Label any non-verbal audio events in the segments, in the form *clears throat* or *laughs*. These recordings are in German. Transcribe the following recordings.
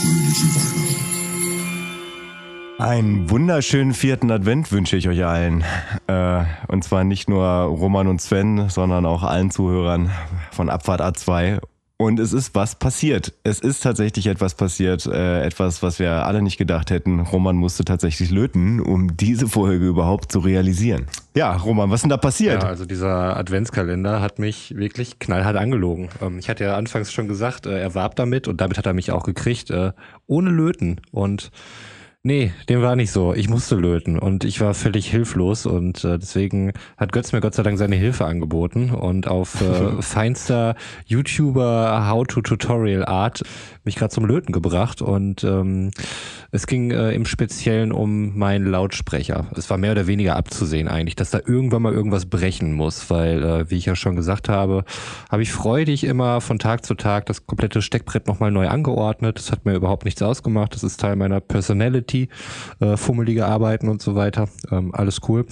fröhliche Weihnachten. Einen wunderschönen vierten Advent wünsche ich euch allen. Äh, und zwar nicht nur Roman und Sven, sondern auch allen Zuhörern von Abfahrt A2. Und es ist was passiert. Es ist tatsächlich etwas passiert. Äh, etwas, was wir alle nicht gedacht hätten. Roman musste tatsächlich löten, um diese Folge überhaupt zu realisieren. Ja, Roman, was ist denn da passiert? Ja, also dieser Adventskalender hat mich wirklich knallhart angelogen. Ähm, ich hatte ja anfangs schon gesagt, äh, er warb damit und damit hat er mich auch gekriegt, äh, ohne Löten. Und Nee, dem war nicht so. Ich musste löten und ich war völlig hilflos und äh, deswegen hat Götz mir Gott sei Dank seine Hilfe angeboten und auf äh, *laughs* feinster YouTuber How-to-Tutorial Art mich gerade zum Löten gebracht und ähm, es ging äh, im Speziellen um meinen Lautsprecher. Es war mehr oder weniger abzusehen eigentlich, dass da irgendwann mal irgendwas brechen muss, weil, äh, wie ich ja schon gesagt habe, habe ich freudig immer von Tag zu Tag das komplette Steckbrett nochmal neu angeordnet. Das hat mir überhaupt nichts ausgemacht. Das ist Teil meiner Personality, äh, fummelige Arbeiten und so weiter. Ähm, alles cool.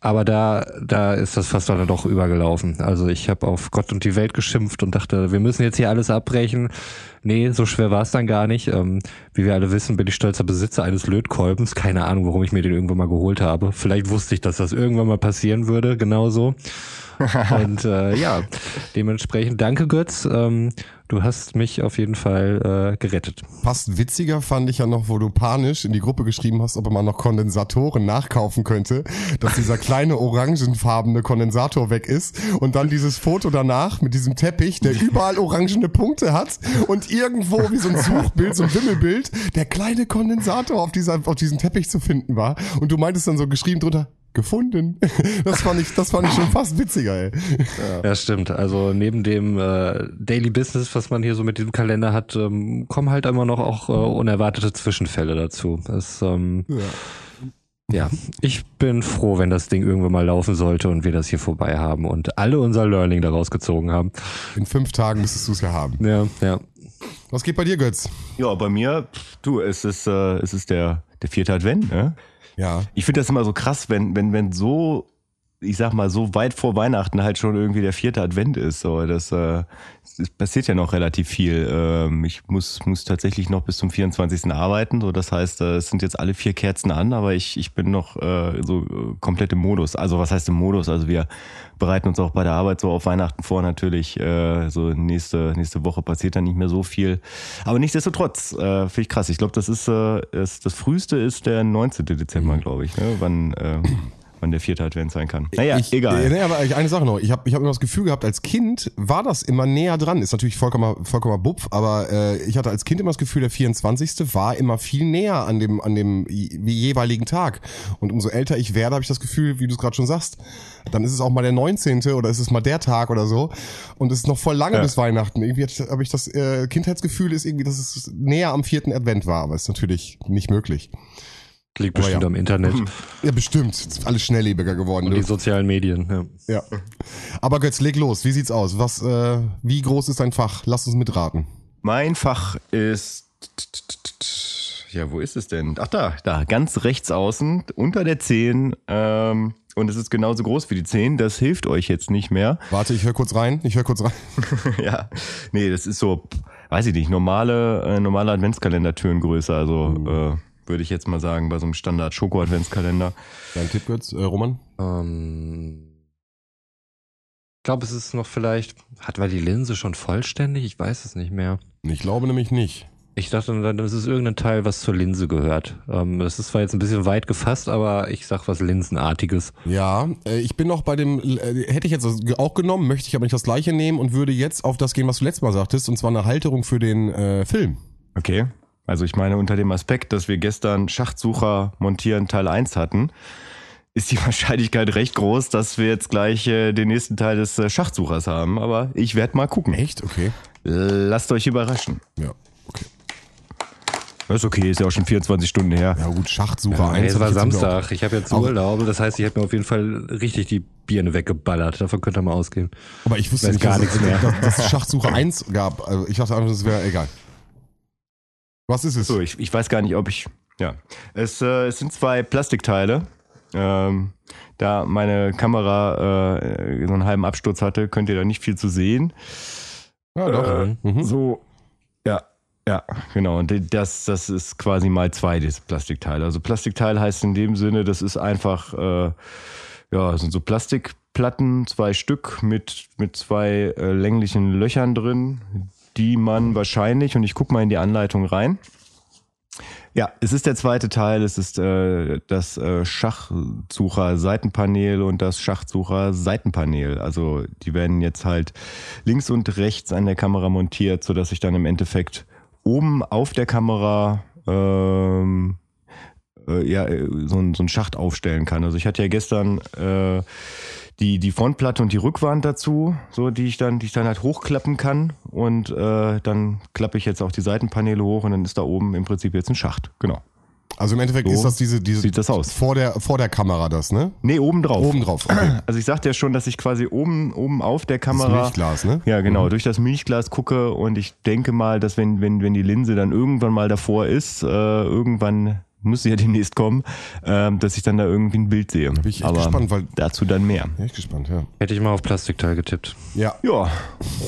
Aber da, da ist das fast dann doch übergelaufen. Also ich habe auf Gott und die Welt geschimpft und dachte, wir müssen jetzt hier alles abbrechen Nee, so schwer war es dann gar nicht. Ähm, wie wir alle wissen, bin ich stolzer Besitzer eines Lötkolbens. Keine Ahnung, warum ich mir den irgendwann mal geholt habe. Vielleicht wusste ich, dass das irgendwann mal passieren würde, genauso. *laughs* Und äh, ja, dementsprechend danke Götz. Ähm, du hast mich auf jeden Fall äh, gerettet. Fast witziger fand ich ja noch, wo du panisch in die Gruppe geschrieben hast, ob man noch Kondensatoren nachkaufen könnte, dass dieser kleine orangenfarbene Kondensator weg ist und dann dieses Foto danach mit diesem Teppich, der überall orangene Punkte hat und irgendwo wie so ein Suchbild, so ein Wimmelbild, der kleine Kondensator auf, dieser, auf diesem Teppich zu finden war. Und du meintest dann so geschrieben drunter, gefunden. Das fand ich, das fand ich schon fast witziger, ey. Ja, ja stimmt. Also neben dem äh, Daily Business, was man hier so mit diesem Kalender hat, ähm, kommen halt immer noch auch äh, unerwartete Zwischenfälle dazu. Das, ähm, ja. Ja, ich bin froh, wenn das Ding irgendwann mal laufen sollte und wir das hier vorbei haben und alle unser Learning daraus gezogen haben. In fünf Tagen müsstest du es ja haben. Ja, ja. Was geht bei dir, Götz? Ja, bei mir, du, es ist, äh, es ist der, der vierte Advent, ne? Ja. Ich finde das immer so krass, wenn, wenn, wenn so, ich sag mal, so weit vor Weihnachten halt schon irgendwie der vierte Advent ist. So, das, äh, es passiert ja noch relativ viel. Ähm, ich muss, muss tatsächlich noch bis zum 24. arbeiten. So, das heißt, äh, es sind jetzt alle vier Kerzen an, aber ich, ich bin noch äh, so äh, komplett im Modus. Also was heißt im Modus? Also wir bereiten uns auch bei der Arbeit so auf Weihnachten vor natürlich. Äh, so nächste, nächste Woche passiert dann nicht mehr so viel. Aber nichtsdestotrotz, äh, finde ich krass. Ich glaube, das ist, äh, ist das früheste ist der 19. Dezember, glaube ich. Ne? Wann äh, wann der vierte Advent sein kann. Naja, ich, egal. Nee, aber eine Sache noch. Ich habe ich hab immer das Gefühl gehabt, als Kind war das immer näher dran. Ist natürlich vollkommen, vollkommen bupf, aber äh, ich hatte als Kind immer das Gefühl, der 24. war immer viel näher an dem, an dem jeweiligen Tag. Und umso älter ich werde, habe ich das Gefühl, wie du es gerade schon sagst, dann ist es auch mal der 19. oder ist es mal der Tag oder so. Und es ist noch voll lange ja. bis Weihnachten. Irgendwie habe ich das äh, Kindheitsgefühl, ist irgendwie, dass es näher am vierten Advent war, aber ist natürlich nicht möglich. Liegt bestimmt ja. am Internet. Ja, bestimmt. Alles schnelllebiger geworden. Und die sozialen Medien, ja. ja. Aber Götz, leg los. Wie sieht's aus? Was, äh, wie groß ist dein Fach? Lass uns mitraten. Mein Fach ist. Ja, wo ist es denn? Ach da, da, ganz rechts außen, unter der 10. Ähm, und es ist genauso groß wie die 10. Das hilft euch jetzt nicht mehr. Warte, ich höre kurz rein. Ich höre kurz rein. *laughs* ja, nee, das ist so, weiß ich nicht, normale, äh, normale Adventskalender-Türengröße. Also, mhm. äh, würde ich jetzt mal sagen, bei so einem Standard-Schoko-Adventskalender. Dein Tipp, Götz, äh, Roman? Ähm, ich glaube, es ist noch vielleicht, hat war die Linse schon vollständig? Ich weiß es nicht mehr. Ich glaube nämlich nicht. Ich dachte, das ist irgendein Teil, was zur Linse gehört. Ähm, das ist zwar jetzt ein bisschen weit gefasst, aber ich sag was Linsenartiges. Ja, äh, ich bin noch bei dem, äh, hätte ich jetzt auch genommen, möchte ich aber nicht das gleiche nehmen und würde jetzt auf das gehen, was du letztes Mal sagtest, und zwar eine Halterung für den äh, Film. Okay. Also ich meine, unter dem Aspekt, dass wir gestern Schachtsucher montieren Teil 1 hatten, ist die *laughs* Wahrscheinlichkeit recht groß, dass wir jetzt gleich äh, den nächsten Teil des äh, Schachtsuchers haben. Aber ich werde mal gucken. Echt? Okay. Lasst euch überraschen. Ja, okay. Das ist okay, ist ja auch schon 24 Stunden her. Ja gut, Schachtsucher ja, 1. Es war Samstag, ich habe jetzt Urlaub, das heißt, ich habe mir auf jeden Fall richtig die Birne weggeballert. Davon könnt ihr mal ausgehen. Aber ich wusste nicht, gar nichts mehr. Dass, dass es Schachtsucher 1 gab. Also ich dachte einfach, das wäre egal. Was ist es? So, ich, ich weiß gar nicht, ob ich. Ja. Es, äh, es sind zwei Plastikteile. Ähm, da meine Kamera äh, so einen halben Absturz hatte, könnt ihr da nicht viel zu sehen. Ja, doch. Äh, mhm. So, ja. Ja, genau. Und das, das ist quasi mal zwei, das Plastikteil. Also Plastikteil heißt in dem Sinne, das ist einfach, äh, ja, sind so Plastikplatten, zwei Stück mit, mit zwei äh, länglichen Löchern drin, die man wahrscheinlich, und ich gucke mal in die Anleitung rein. Ja, es ist der zweite Teil. Es ist äh, das äh, Schachsucher-Seitenpanel und das Schachsucher-Seitenpanel. Also die werden jetzt halt links und rechts an der Kamera montiert, sodass ich dann im Endeffekt oben auf der Kamera ähm, äh, ja, so, ein, so einen Schacht aufstellen kann. Also ich hatte ja gestern äh, die, die Frontplatte und die Rückwand dazu, so die ich dann, die ich dann halt hochklappen kann. Und äh, dann klappe ich jetzt auch die Seitenpaneele hoch und dann ist da oben im Prinzip jetzt ein Schacht. Genau. Also im Endeffekt So ist das diese, diese sieht das aus. vor der vor der Kamera das, ne? Nee, oben drauf. Oben drauf. Okay. *clears throat* Also ich sagte ja schon, dass ich quasi oben, oben auf der Das Kamera. Milchglas, ne? Ja, genau, durch das Milchglas gucke und ich denke mal, dass wenn, wenn, wenn die Linse dann irgendwann mal davor ist, äh, irgendwann muss sie ja demnächst kommen, ähm, dass ich dann da irgendwie ein Bild sehe. bin ich echt Aber gespannt, weil- dazu dann mehr. Ich gespannt, ja. Hätte ich mal auf Plastikteil getippt. Ja. Ja,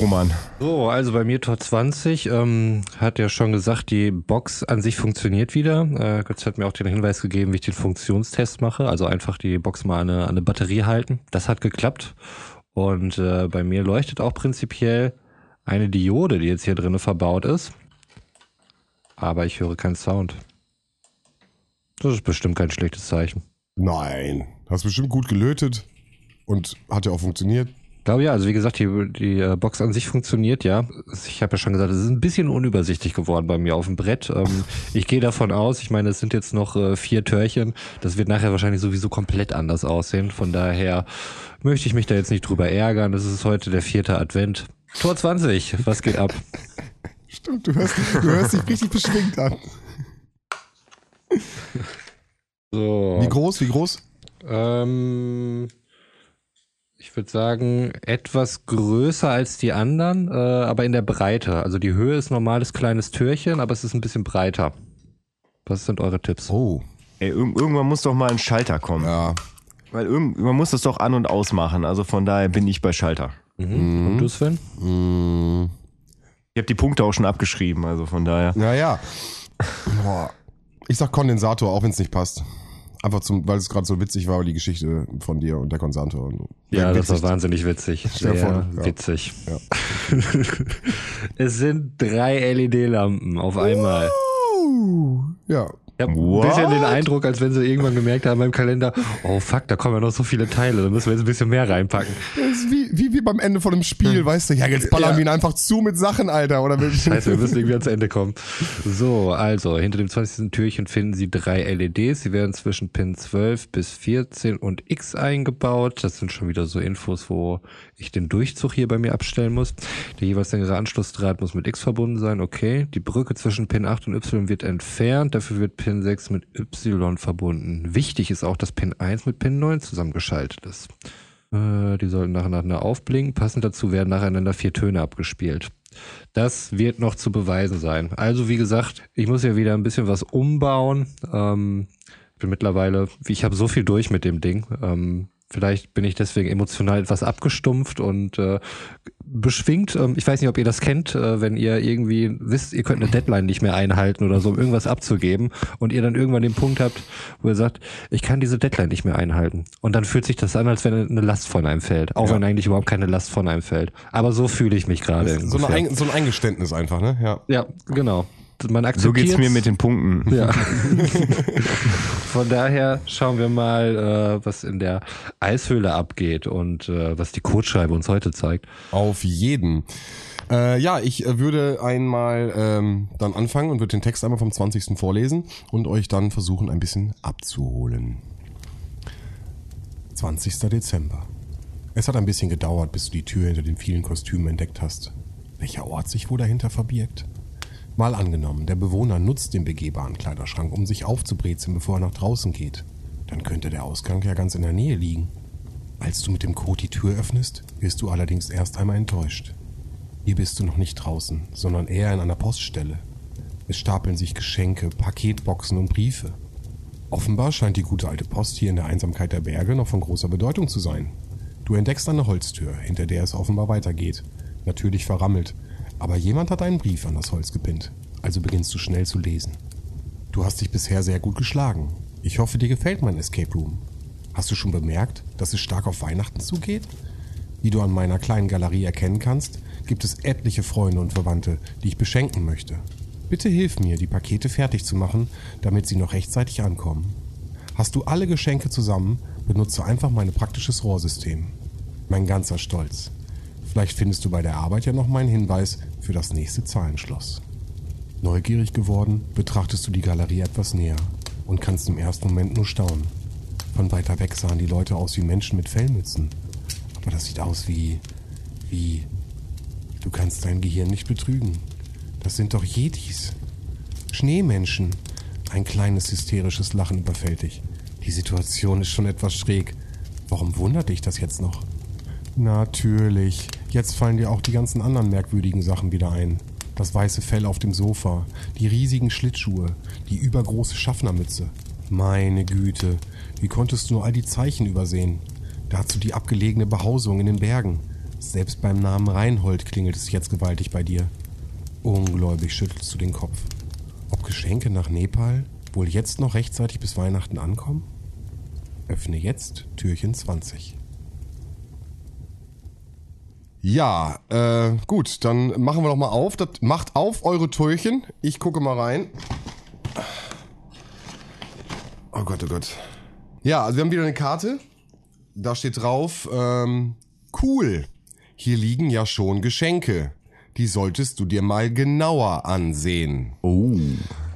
Roman. So, also bei mir Tor 20 ähm, hat ja schon gesagt, die Box an sich funktioniert wieder. Äh, Götz hat mir auch den Hinweis gegeben, wie ich den Funktionstest mache. Also einfach die Box mal an eine, an eine Batterie halten. Das hat geklappt. Und äh, bei mir leuchtet auch prinzipiell eine Diode, die jetzt hier drinne verbaut ist. Aber ich höre keinen Sound. Das ist bestimmt kein schlechtes Zeichen. Nein. Hast bestimmt gut gelötet und hat ja auch funktioniert. Ich glaube ja, also wie gesagt, die, die äh, Box an sich funktioniert ja. Ich habe ja schon gesagt, es ist ein bisschen unübersichtlich geworden bei mir auf dem Brett. Ähm, ich gehe davon aus, ich meine, es sind jetzt noch äh, vier Törchen. Das wird nachher wahrscheinlich sowieso komplett anders aussehen. Von daher möchte ich mich da jetzt nicht drüber ärgern. Das ist heute der vierte Advent. Tor 20, was geht ab? *laughs* Stimmt, du hörst, du hörst dich richtig beschwingt an. *laughs* So. Wie groß, wie groß? Ähm, ich würde sagen, etwas größer als die anderen, äh, aber in der Breite. Also die Höhe ist normales kleines Türchen, aber es ist ein bisschen breiter. Was sind eure Tipps? Oh. Ey, irg- irgendwann muss doch mal ein Schalter kommen. Ja. Weil irgend, man muss das doch an- und ausmachen. Also von daher bin ich bei Schalter. Mhm. Und du, Sven? Mm, Ich habe die Punkte auch schon abgeschrieben, also von daher. naja. *laughs* Boah. Ich sag Kondensator, auch wenn es nicht passt. Einfach zum, weil es gerade so witzig war, die Geschichte von dir und der Kondensator. Und so. Ja, das witzig. war wahnsinnig witzig. *laughs* Sehr Sehr ja. witzig. Ja. *laughs* es sind drei LED-Lampen auf einmal. Uh, ja. Ich habe ein bisschen den Eindruck, als wenn sie irgendwann gemerkt haben beim Kalender, oh fuck, da kommen ja noch so viele Teile, da müssen wir jetzt ein bisschen mehr reinpacken. Das ist wie, wie, wie beim Ende von einem Spiel, weißt du? Ja, jetzt ballern Ja. wir ihn einfach zu mit Sachen, Alter. Oder Scheiße, wir müssen irgendwie ans Ende kommen. So, also, hinter dem 20. Türchen finden Sie drei LEDs. Sie werden zwischen Pin 12 bis 14 und X eingebaut. Das sind schon wieder so Infos, wo ich den Durchzug hier bei mir abstellen muss. Der jeweils längere Anschlussdraht muss mit X verbunden sein. Okay. Die Brücke zwischen Pin 8 und Y wird entfernt. Dafür wird Pin 6 mit Y verbunden. Wichtig ist auch, dass Pin 1 mit Pin 9 zusammengeschaltet ist. Äh, Die sollten nacheinander aufblinken. Passend dazu werden nacheinander vier Töne abgespielt. Das wird noch zu beweisen sein. Also wie gesagt, ich muss ja wieder ein bisschen was umbauen. Ähm, ich bin mittlerweile, ich habe so viel durch mit dem Ding. Ähm, vielleicht bin ich deswegen emotional etwas abgestumpft und äh, beschwingt. Ähm, ich weiß nicht, ob ihr das kennt, äh, wenn ihr irgendwie wisst, ihr könnt eine Deadline nicht mehr einhalten oder so, um irgendwas abzugeben und ihr dann irgendwann den Punkt habt, wo ihr sagt, ich kann diese Deadline nicht mehr einhalten. Und dann fühlt sich das an, als wenn eine Last von einem fällt. Auch Ja. wenn eigentlich überhaupt keine Last von einem fällt. Aber so fühle ich mich gerade. so, so ein Eingeständnis einfach, ne? Ja. Ja, genau. Man So akzeptiert geht's mir mit den Punkten. Ja. *laughs* Von daher schauen wir mal, äh, was in der Eishöhle abgeht und äh, was die Codeschreibe uns heute zeigt. Auf jeden. Äh, ja, ich äh, würde einmal ähm, dann anfangen und würde den Text einmal vom 20. vorlesen und euch dann versuchen, ein bisschen abzuholen. 20. Dezember. Es hat ein bisschen gedauert, bis du die Tür hinter den vielen Kostümen entdeckt hast. Welcher Ort sich wohl dahinter verbirgt? Mal angenommen, der Bewohner nutzt den begehbaren Kleiderschrank, um sich aufzubrezeln, bevor er nach draußen geht. Dann könnte der Ausgang ja ganz in der Nähe liegen. Als du mit dem Code die Tür öffnest, wirst du allerdings erst einmal enttäuscht. Hier bist du noch nicht draußen, sondern eher in einer Poststelle. Es stapeln sich Geschenke, Paketboxen und Briefe. Offenbar scheint die gute alte Post hier in der Einsamkeit der Berge noch von großer Bedeutung zu sein. Du entdeckst eine Holztür, hinter der es offenbar weitergeht. Natürlich verrammelt, aber jemand hat einen Brief an das Holz gepinnt. Also beginnst du schnell zu lesen. Du hast dich bisher sehr gut geschlagen. Ich hoffe, dir gefällt mein Escape Room. Hast du schon bemerkt, dass es stark auf Weihnachten zugeht? Wie du an meiner kleinen Galerie erkennen kannst, gibt es etliche Freunde und Verwandte, die ich beschenken möchte. Bitte hilf mir, die Pakete fertig zu machen, damit sie noch rechtzeitig ankommen. Hast du alle Geschenke zusammen, benutze einfach mein praktisches Rohrsystem. Mein ganzer Stolz. Vielleicht findest du bei der Arbeit ja noch meinen Hinweis für das nächste Zahlenschloss. Neugierig geworden, betrachtest du die Galerie etwas näher und kannst im ersten Moment nur staunen. Von weiter weg sahen die Leute aus wie Menschen mit Fellmützen. Aber das sieht aus wie. wie. Du kannst dein Gehirn nicht betrügen. Das sind doch Yetis. Schneemenschen. Ein kleines hysterisches Lachen überfällt dich. Die Situation ist schon etwas schräg. Warum wundert dich das jetzt noch? Natürlich. Jetzt fallen dir auch die ganzen anderen merkwürdigen Sachen wieder ein. Das weiße Fell auf dem Sofa, die riesigen Schlittschuhe, die übergroße Schaffnermütze. Meine Güte, wie konntest du nur all die Zeichen übersehen? Dazu die abgelegene Behausung in den Bergen. Selbst beim Namen Reinhold klingelt es jetzt gewaltig bei dir. Ungläubig schüttelst du den Kopf. Ob Geschenke nach Nepal wohl jetzt noch rechtzeitig bis Weihnachten ankommen? Öffne jetzt Türchen 20. Ja, äh, gut, dann machen wir doch mal auf. Das macht auf eure Türchen. Ich gucke mal rein. Oh Gott, oh Gott. Ja, also wir haben wieder eine Karte. Da steht drauf, ähm, cool. Hier liegen ja schon Geschenke. Die solltest du dir mal genauer ansehen. Oh.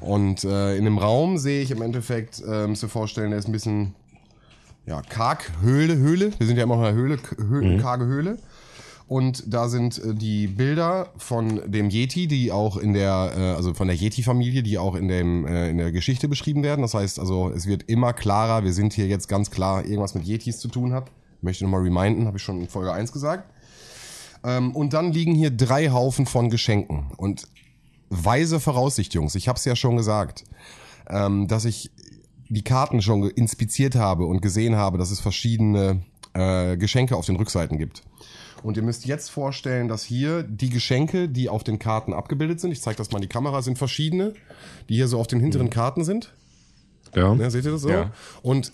Und äh, in dem Raum sehe ich im Endeffekt, äh, müsst ihr vorstellen, der ist ein bisschen, ja, karg, Höhle, Höhle. Wir sind ja immer noch in einer Höhle, Höhle Mhm. karge Höhle. Und da sind äh, die Bilder von dem Yeti, die auch in der, äh, also von der Yeti-Familie, die auch in dem äh, in der Geschichte beschrieben werden. Das heißt, also es wird immer klarer, wir sind hier jetzt ganz klar irgendwas mit Yetis zu tun hat. Möchte nochmal reminden, habe ich schon in Folge 1 gesagt. Ähm, und dann liegen hier drei Haufen von Geschenken. Und weise Voraussicht, Jungs, ich habe es ja schon gesagt, ähm, dass ich die Karten schon inspiziert habe und gesehen habe, dass es verschiedene äh, Geschenke auf den Rückseiten gibt. Und ihr müsst jetzt vorstellen, dass hier die Geschenke, die auf den Karten abgebildet sind, ich zeige das mal in die Kamera, sind verschiedene, die hier so auf den hinteren Karten sind. Ja. Ja, seht ihr das so? Ja. Und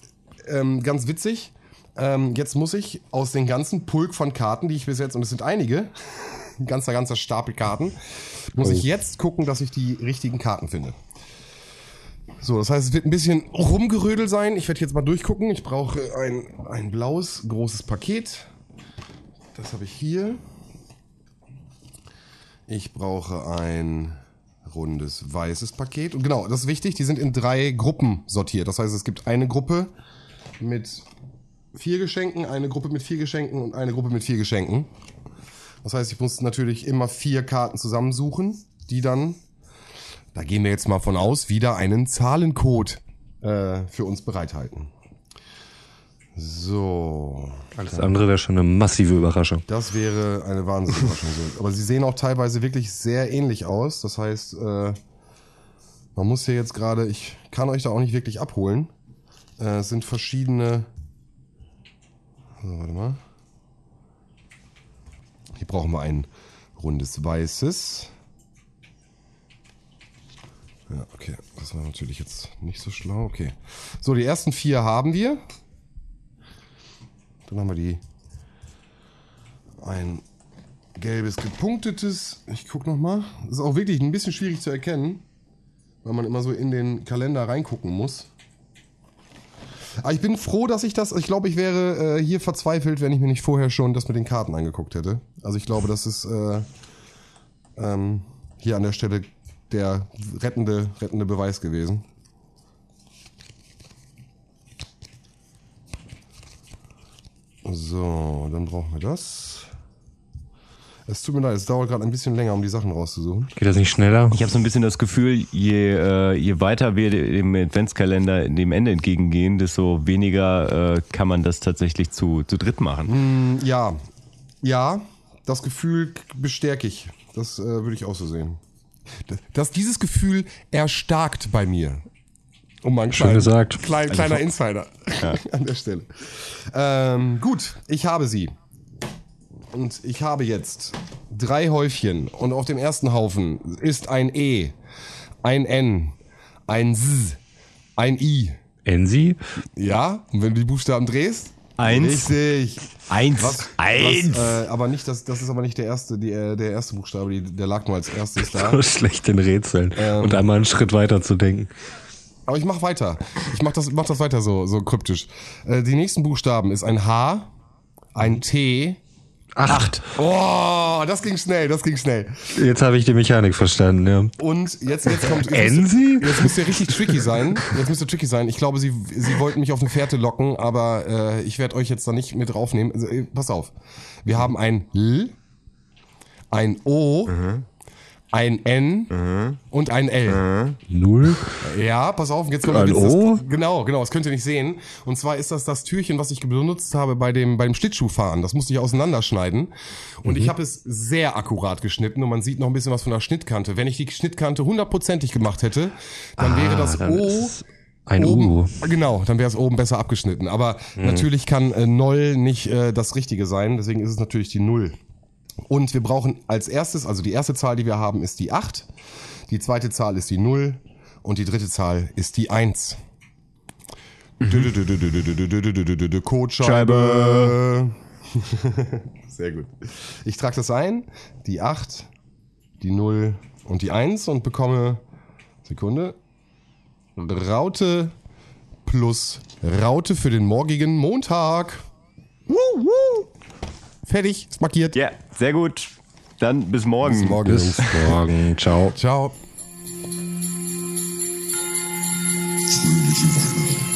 ähm, ganz witzig, ähm, jetzt muss ich aus den ganzen Pulk von Karten, die ich bis jetzt, und es sind einige, *laughs* ein ganzer, ganzer Stapel Karten, muss ich jetzt gucken, dass ich die richtigen Karten finde. So, das heißt, es wird ein bisschen rumgerödel sein. Ich werde jetzt mal durchgucken. Ich brauche ein, ein blaues, großes Paket. Das habe ich hier. Ich brauche ein rundes weißes Paket. Und genau, das ist wichtig, die sind in drei Gruppen sortiert. Das heißt, es gibt eine Gruppe mit vier Geschenken, eine Gruppe mit vier Geschenken und eine Gruppe mit vier Geschenken. Das heißt, ich muss natürlich immer vier Karten zusammensuchen, die dann, da gehen wir jetzt mal von aus, wieder einen Zahlencode äh, für uns bereithalten. So, Alles andere wäre schon eine massive Überraschung. das wäre eine Wahnsinnsüberraschung. Aber sie sehen auch teilweise wirklich sehr ähnlich aus. Das heißt, äh, man muss hier jetzt gerade, ich kann euch da auch nicht wirklich abholen. Äh, es sind verschiedene. So, warte mal. Hier brauchen wir ein rundes weißes. Ja, okay. Das war natürlich jetzt nicht so schlau. Okay. So, die ersten vier haben wir. Dann haben wir die ein gelbes gepunktetes. Ich guck noch mal. Das ist auch wirklich ein bisschen schwierig zu erkennen, weil man immer so in den Kalender reingucken muss. Aber ich bin froh, dass ich das. Ich glaube, ich wäre äh, hier verzweifelt, wenn ich mir nicht vorher schon das mit den Karten angeguckt hätte. Also ich glaube, das ist äh, ähm, hier an der Stelle der rettende, rettende Beweis gewesen. So, dann brauchen wir das. Es tut mir leid, es dauert gerade ein bisschen länger, um die Sachen rauszusuchen. Geht das nicht schneller? Ich habe so ein bisschen das Gefühl, je, äh, je weiter wir dem Adventskalender dem Ende entgegengehen, desto weniger äh, kann man das tatsächlich zu, zu dritt machen. Ja, ja, das Gefühl bestärke ich. Das äh, würde ich auch so sehen. Dass dieses Gefühl erstarkt bei mir. Um mal Schön kleinen- gesagt. Klein, kleiner Insider *laughs* an der Stelle. Ähm, gut, ich habe sie. Und ich habe jetzt drei Häufchen und auf dem ersten Haufen ist ein E, ein N, ein S, ein I. Ensi? Ja, und wenn du die Buchstaben drehst? Eins. Richtig. Eins. Was, Eins. Was, äh, aber nicht, das, das ist aber nicht der erste, die, äh, der erste Buchstabe, die, der lag nur als erstes da. *laughs* Schlecht in Rätseln. Ähm. Und einmal einen Schritt weiter zu denken. Aber ich mach weiter. Ich mach das, mach das weiter so, so kryptisch. Äh, die nächsten Buchstaben ist ein H, ein T. Acht. Oh, das ging schnell, das ging schnell. Jetzt habe ich die Mechanik verstanden, ja. Und jetzt, jetzt kommt. Jetzt Ensi? Jetzt müsst ihr richtig tricky sein. Jetzt müsst ihr tricky sein. Ich glaube, sie, sie wollten mich auf eine Fährte locken, aber äh, ich werde euch jetzt da nicht mit draufnehmen. Also, äh, pass auf. Wir haben ein L, ein O, ein N und ein L. Null? Ja, pass auf, jetzt kommt Ein jetzt das, O? Genau, genau, das könnt ihr nicht sehen. Und zwar ist das das Türchen, was ich benutzt habe bei dem beim Schlittschuhfahren. Das musste ich auseinanderschneiden und Mhm. ich habe es sehr akkurat geschnitten und man sieht noch ein bisschen was von der Schnittkante. Wenn ich die Schnittkante hundertprozentig gemacht hätte, dann wäre das Ah, O Ein oben, U. Genau, dann wäre es oben besser abgeschnitten. Aber Mhm. natürlich kann äh, Noll nicht äh, das Richtige sein, deswegen ist es natürlich die Null. Und wir brauchen als erstes, also die erste Zahl, die wir haben, ist die 8. Die zweite Zahl ist die 0 und die dritte Zahl ist die 1. Codescheibe. Sehr gut. Ich trage das ein, die 8, die 0 und die 1 und bekomme, Sekunde, Raute plus Raute für den morgigen Montag. Woo, woo. Fertig, ist markiert. Ja, sehr gut. Dann bis morgen. Bis morgen. Bis morgen. Ciao. Ciao. Fröhliche Weihnachten.